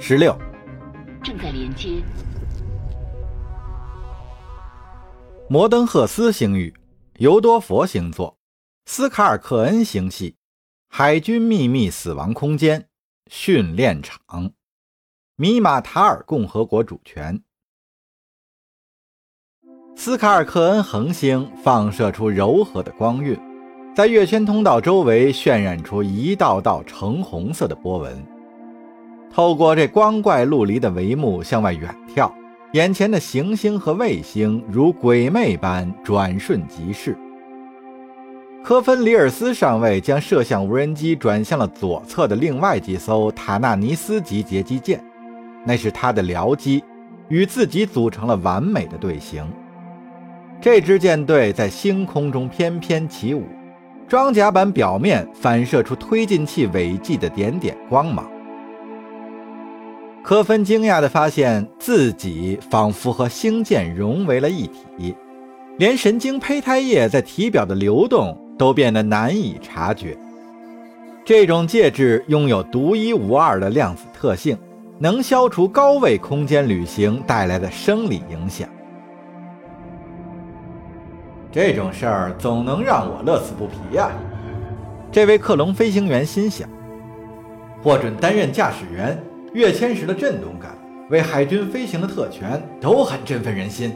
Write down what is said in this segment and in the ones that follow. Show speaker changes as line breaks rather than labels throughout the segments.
十六，
正在连接。
摩登赫斯星域，尤多佛星座，斯卡尔克恩星系，海军秘密死亡空间训练场，米马塔尔共和国主权。斯卡尔克恩恒星放射出柔和的光晕，在月圈通道周围渲染出一道道橙红色的波纹。透过这光怪陆离的帷幕向外远眺，眼前的行星和卫星如鬼魅般转瞬即逝。科芬里尔斯上尉将摄像无人机转向了左侧的另外几艘塔纳尼斯级截击舰，那是他的僚机，与自己组成了完美的队形。这支舰队在星空中翩翩起舞，装甲板表面反射出推进器尾迹的点点光芒。科芬惊讶地发现自己仿佛和星舰融为了一体，连神经胚胎液在体表的流动都变得难以察觉。这种介质拥有独一无二的量子特性，能消除高位空间旅行带来的生理影响。这种事儿总能让我乐此不疲呀！这位克隆飞行员心想：获准担任驾驶员。跃迁时的震动感，为海军飞行的特权都很振奋人心。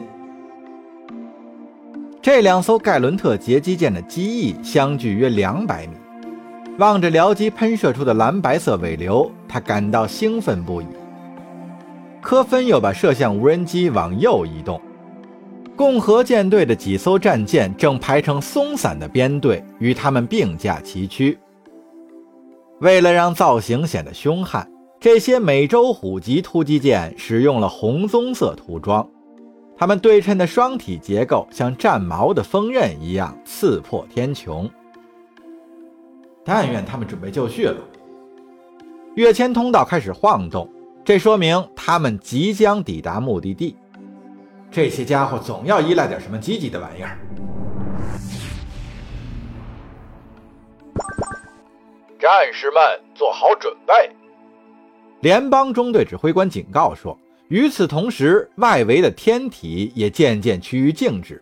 这两艘盖伦特截击舰的机翼相距约两百米，望着僚机喷射出的蓝白色尾流，他感到兴奋不已。科芬又把摄像无人机往右移动，共和舰队的几艘战舰正排成松散的编队，与他们并驾齐驱。为了让造型显得凶悍。这些美洲虎级突击舰使用了红棕色涂装，它们对称的双体结构像战矛的锋刃一样刺破天穹。但愿他们准备就绪了。跃迁通道开始晃动，这说明他们即将抵达目的地。这些家伙总要依赖点什么积极的玩意儿。
战士们，做好准备。
联邦中队指挥官警告说：“与此同时，外围的天体也渐渐趋于静止。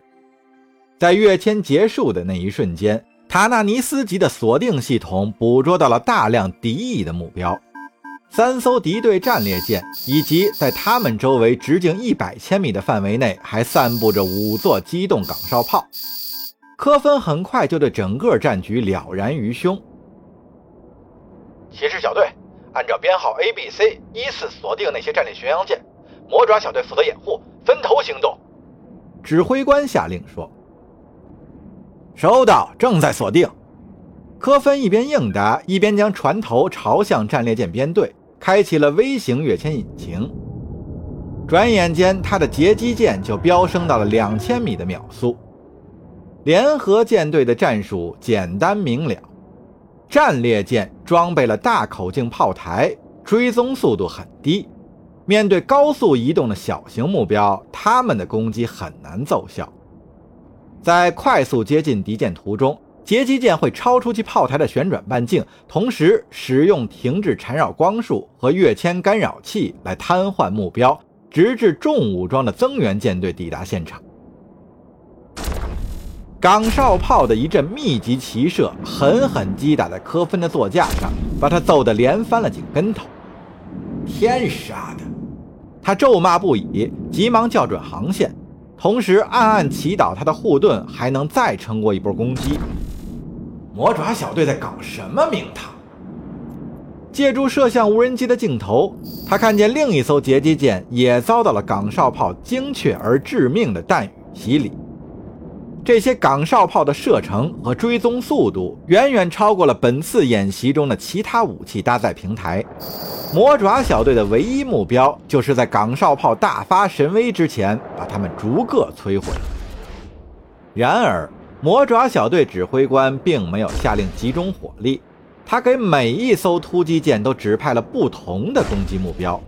在跃迁结束的那一瞬间，塔纳尼斯级的锁定系统捕捉到了大量敌意的目标：三艘敌对战列舰，以及在他们周围直径一百千米的范围内还散布着五座机动岗哨炮。科芬很快就对整个战局了然于胸。
骑士小队。”按照编号 A、B、C 依次锁定那些战列巡洋舰，魔爪小队负责掩护，分头行动。
指挥官下令说：“收到，正在锁定。”科芬一边应答，一边将船头朝向战列舰编队，开启了微型跃迁引擎。转眼间，他的截击舰就飙升到了两千米的秒速。联合舰队的战术简单明了。战列舰装备了大口径炮台，追踪速度很低。面对高速移动的小型目标，他们的攻击很难奏效。在快速接近敌舰途中，截击舰会超出其炮台的旋转半径，同时使用停滞缠绕光束和跃迁干扰器来瘫痪目标，直至重武装的增援舰队抵达现场。岗哨炮的一阵密集齐射，狠狠击打在科芬的座驾上，把他揍得连翻了几个跟头。天杀的！他咒骂不已，急忙校准航线，同时暗暗祈祷他的护盾还能再撑过一波攻击。魔爪小队在搞什么名堂？借助摄像无人机的镜头，他看见另一艘截击舰也遭到了岗哨炮精确而致命的弹雨洗礼。这些岗哨炮的射程和追踪速度远远超过了本次演习中的其他武器搭载平台。魔爪小队的唯一目标就是在岗哨炮大发神威之前把他们逐个摧毁。然而，魔爪小队指挥官并没有下令集中火力，他给每一艘突击舰都指派了不同的攻击目标。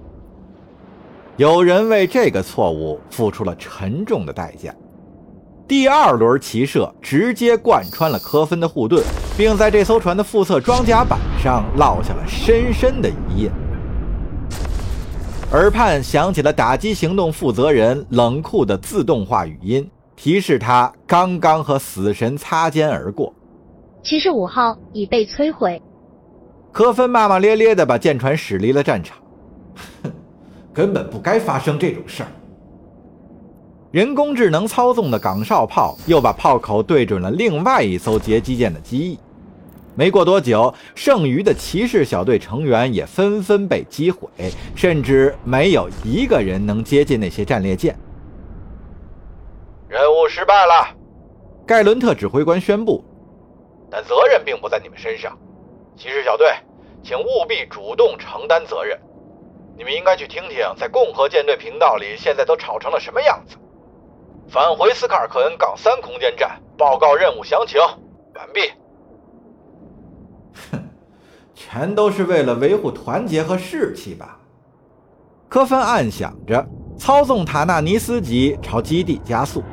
有人为这个错误付出了沉重的代价。第二轮齐射直接贯穿了科芬的护盾，并在这艘船的副侧装甲板上烙下了深深的一印。耳畔响起了打击行动负责人冷酷的自动化语音，提示他刚刚和死神擦肩而过。
骑士五号已被摧毁。
科芬骂骂咧咧地把舰船驶离了战场。
哼，根本不该发生这种事儿。
人工智能操纵的岗哨炮又把炮口对准了另外一艘截击舰的机翼。没过多久，剩余的骑士小队成员也纷纷被击毁，甚至没有一个人能接近那些战列舰。
任务失败了，
盖伦特指挥官宣布。
但责任并不在你们身上，骑士小队，请务必主动承担责任。你们应该去听听，在共和舰队频道里现在都吵成了什么样子。返回斯卡尔克恩港三空间站报告任务详情。完毕。
哼，全都是为了维护团结和士气吧？科芬暗想着，操纵塔纳尼斯级朝基地加速。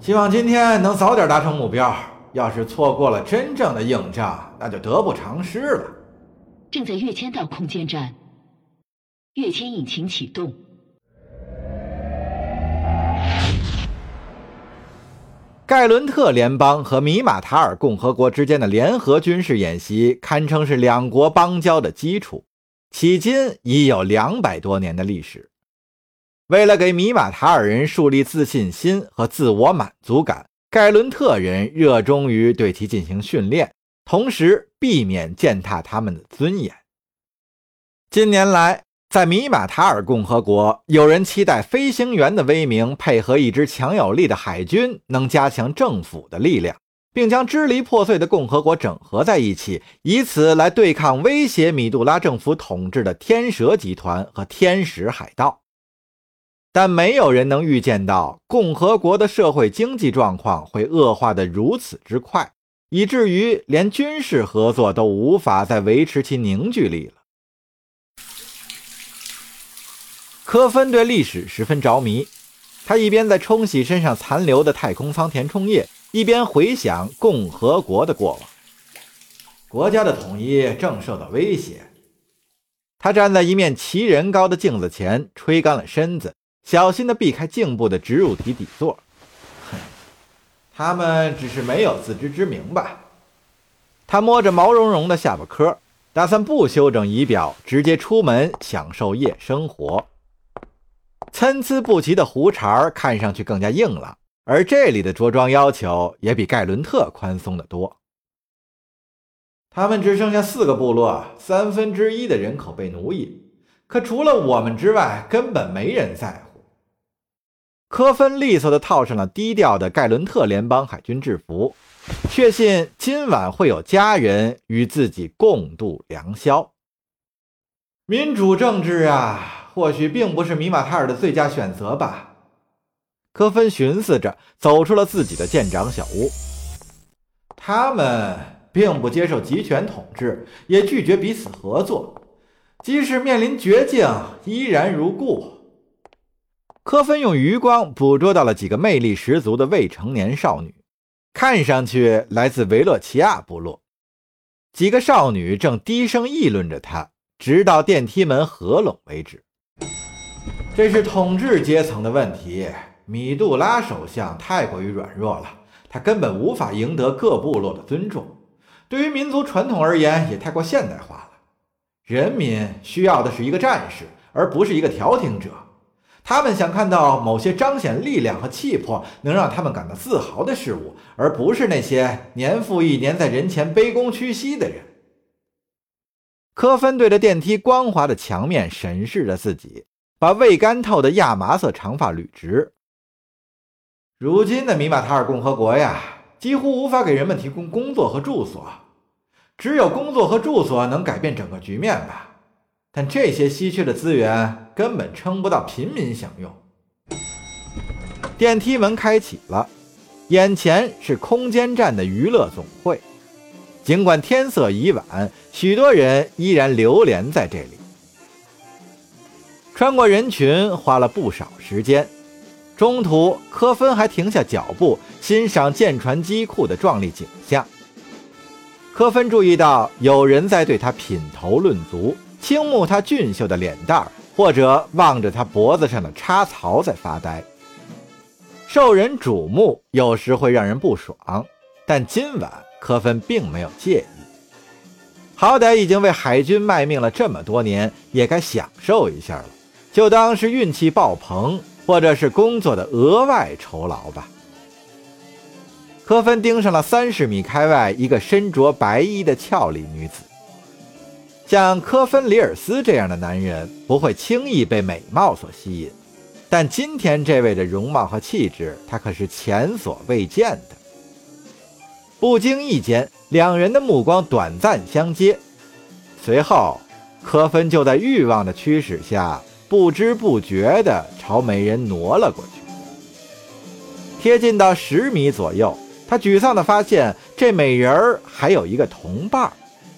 希望今天能早点达成目标。要是错过了真正的硬仗，那就得不偿失了。
正在跃迁到空间站，跃迁引擎启动。
盖伦特联邦和米马塔尔共和国之间的联合军事演习，堪称是两国邦交的基础，迄今已有两百多年的历史。为了给米马塔尔人树立自信心和自我满足感，盖伦特人热衷于对其进行训练，同时避免践踏他们的尊严。近年来，在米马塔尔共和国，有人期待飞行员的威名配合一支强有力的海军，能加强政府的力量，并将支离破碎的共和国整合在一起，以此来对抗威胁米杜拉政府统治的天蛇集团和天使海盗。但没有人能预见到共和国的社会经济状况会恶化得如此之快，以至于连军事合作都无法再维持其凝聚力了。科芬对历史十分着迷，他一边在冲洗身上残留的太空舱填充液，一边回想共和国的过往。
国家的统一正受到威胁。
他站在一面齐人高的镜子前，吹干了身子，小心地避开颈部的植入体底座。
哼，他们只是没有自知之明吧？
他摸着毛茸茸的下巴颏，打算不修整仪表，直接出门享受夜生活。参差不齐的胡茬看上去更加硬朗，而这里的着装要求也比盖伦特宽松得多。
他们只剩下四个部落，三分之一的人口被奴役，可除了我们之外，根本没人在乎。
科芬利索地套上了低调的盖伦特联邦海军制服，确信今晚会有家人与自己共度良宵。
民主政治啊！或许并不是米马塔尔的最佳选择吧，
科芬寻思着，走出了自己的舰长小屋。
他们并不接受集权统治，也拒绝彼此合作，即使面临绝境，依然如故。
科芬用余光捕捉到了几个魅力十足的未成年少女，看上去来自维洛奇亚部落。几个少女正低声议论着他，直到电梯门合拢为止。
这是统治阶层的问题。米杜拉首相太过于软弱了，他根本无法赢得各部落的尊重。对于民族传统而言，也太过现代化了。人民需要的是一个战士，而不是一个调停者。他们想看到某些彰显力量和气魄、能让他们感到自豪的事物，而不是那些年复一年在人前卑躬屈膝的人。
科芬对着电梯光滑的墙面审视着自己。把未干透的亚麻色长发捋直。
如今的米马塔尔共和国呀，几乎无法给人们提供工作和住所，只有工作和住所能改变整个局面吧。但这些稀缺的资源根本撑不到平民享用。
电梯门开启了，眼前是空间站的娱乐总会。尽管天色已晚，许多人依然流连在这里。穿过人群花了不少时间，中途科芬还停下脚步欣赏舰船机库的壮丽景象。科芬注意到有人在对他品头论足，倾慕他俊秀的脸蛋儿，或者望着他脖子上的插槽在发呆。受人瞩目有时会让人不爽，但今晚科芬并没有介意。好歹已经为海军卖命了这么多年，也该享受一下了，就当是运气爆棚，或者是工作的额外酬劳吧。科芬盯上了三十米开外一个身着白衣的俏丽女子。像科芬·里尔斯这样的男人不会轻易被美貌所吸引，但今天这位的容貌和气质，他可是前所未见的。不经意间，两人的目光短暂相接，随后，科芬就在欲望的驱使下，不知不觉地朝美人挪了过去。贴近到十米左右，他沮丧地发现，这美人儿还有一个同伴，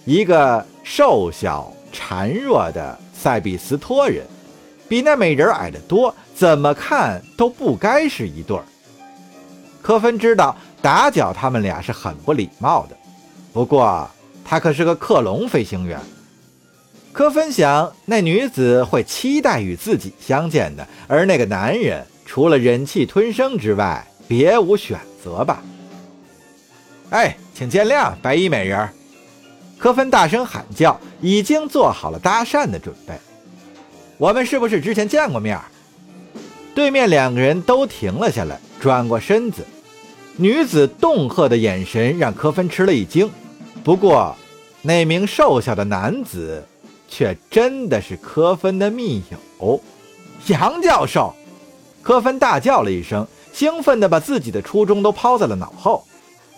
一个。瘦小孱弱的塞比斯托人，比那美人矮得多，怎么看都不该是一对儿。科芬知道打搅他们俩是很不礼貌的，不过他可是个克隆飞行员。科芬想，那女子会期待与自己相见的，而那个男人除了忍气吞声之外，别无选择吧？哎，请见谅，白衣美人。科芬大声喊叫，已经做好了搭讪的准备。我们是不是之前见过面？对面两个人都停了下来，转过身子。女子恫吓的眼神让科芬吃了一惊。不过，那名瘦小的男子却真的是科芬的密友，杨教授。科芬大叫了一声，兴奋地把自己的初衷都抛在了脑后。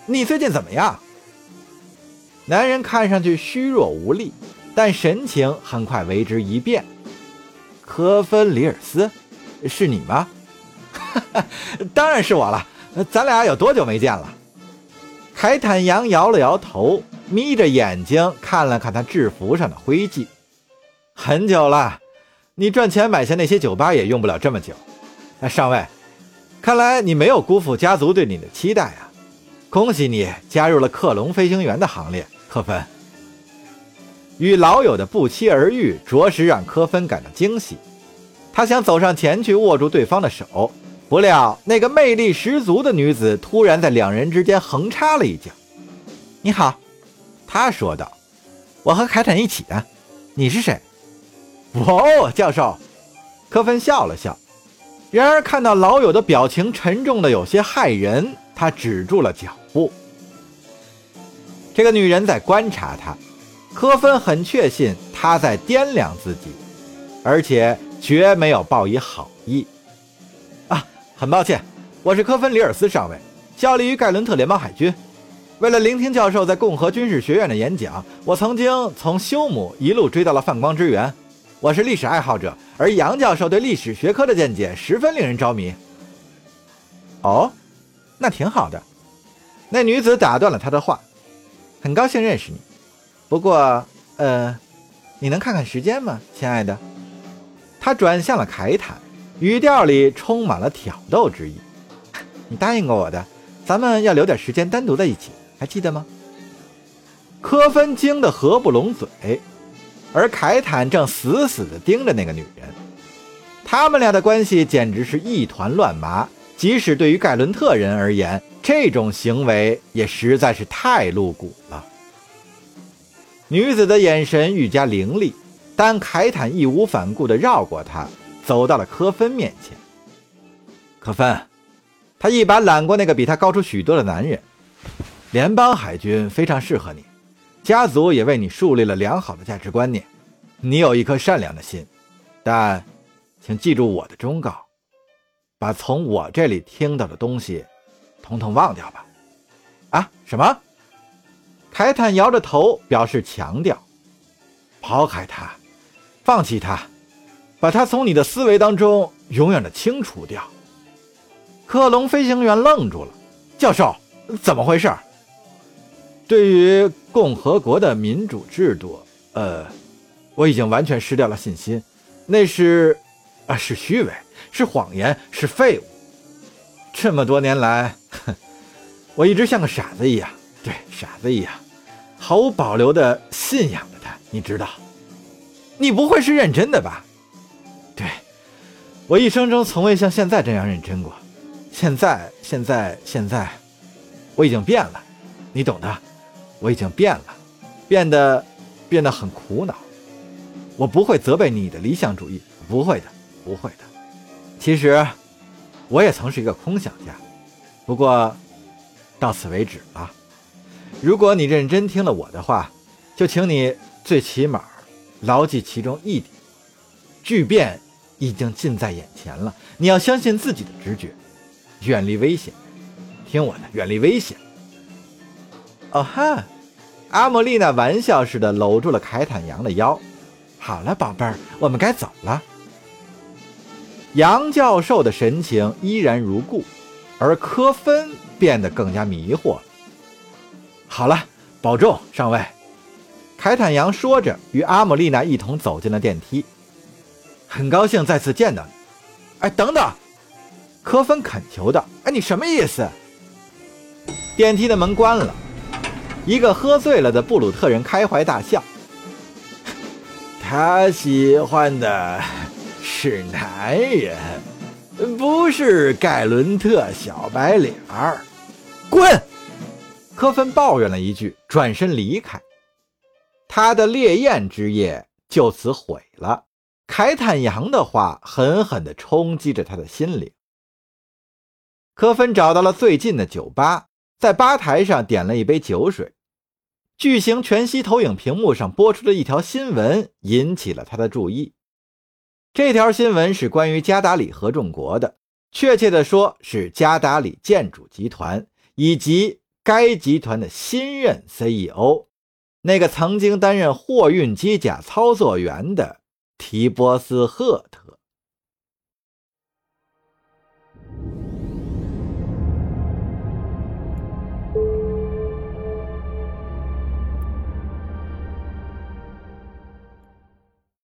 你最近怎么样？男人看上去虚弱无力，但神情很快为之一变。科芬·里尔斯，是你吗？哈 哈当然是我了。咱俩有多久没见了？凯坦扬摇了摇头，眯着眼睛看了看他制服上的灰迹。很久了。你赚钱买下那些酒吧也用不了这么久。上尉，看来你没有辜负家族对你的期待啊！恭喜你加入了克隆飞行员的行列。科芬与老友的不期而遇，着实让科芬感到惊喜。他想走上前去握住对方的手，不料那个魅力十足的女子突然在两人之间横插了一脚。“你好。”他说道，“我和凯坦一起的。你是谁？”“哦，教授。”科芬笑了笑。然而看到老友的表情沉重的有些骇人，他止住了脚步。这个女人在观察他，科芬很确信她在掂量自己，而且绝没有报以好意。啊，很抱歉，我是科芬·里尔斯上尉，效力于盖伦特联邦海军。为了聆听教授在共和军事学院的演讲，我曾经从休姆一路追到了泛光之源。我是历史爱好者，而杨教授对历史学科的见解十分令人着迷。哦，那挺好的。那女子打断了他的话。很高兴认识你，不过，呃，你能看看时间吗，亲爱的？他转向了凯坦，语调里充满了挑逗之意。你答应过我的，咱们要留点时间单独在一起，还记得吗？科芬惊得合不拢嘴，而凯坦正死死地盯着那个女人。他们俩的关系简直是一团乱麻，即使对于盖伦特人而言。这种行为也实在是太露骨了。女子的眼神愈加凌厉，但凯坦义无反顾地绕过她，走到了科芬面前。科芬，他一把揽过那个比他高出许多的男人。联邦海军非常适合你，家族也为你树立了良好的价值观念。你有一颗善良的心，但，请记住我的忠告，把从我这里听到的东西。统统忘掉吧！啊，什么？凯坦摇着头表示强调：“抛开他，放弃他，把他从你的思维当中永远的清除掉。”克隆飞行员愣住了。教授，怎么回事？对于共和国的民主制度，呃，我已经完全失掉了信心。那是，啊，是虚伪，是谎言，是废物。这么多年来。哼，我一直像个傻子一样，对，傻子一样，毫无保留的信仰着他。你知道，你不会是认真的吧？对，我一生中从未像现在这样认真过。现在，现在，现在，我已经变了，你懂的。我已经变了，变得，变得很苦恼。我不会责备你的理想主义，不会的，不会的。其实，我也曾是一个空想家，不过，到此为止了。如果你认真听了我的话，就请你最起码牢记其中一点：巨变已经近在眼前了。你要相信自己的直觉，远离危险。听我的，远离危险。哦哈，阿莫丽娜玩笑似的搂住了凯坦羊的腰。好了，宝贝儿，我们该走了。杨教授的神情依然如故，而科芬变得更加迷惑。好了，保重，上尉。凯坦羊说着，与阿姆丽娜一同走进了电梯。很高兴再次见到你。哎，等等，科芬恳求道：“哎，你什么意思？”电梯的门关了。一个喝醉了的布鲁特人开怀大笑。他喜欢的是男人，不是盖伦特小白脸儿。滚！科芬抱怨了一句，转身离开。他的烈焰之夜就此毁了。凯坦羊的话狠狠地冲击着他的心灵。科芬找到了最近的酒吧。在吧台上点了一杯酒水，巨型全息投影屏幕上播出的一条新闻引起了他的注意。这条新闻是关于加达里合众国的，确切的说是加达里建筑集团以及该集团的新任 CEO，那个曾经担任货运机甲操作员的提波斯·赫特。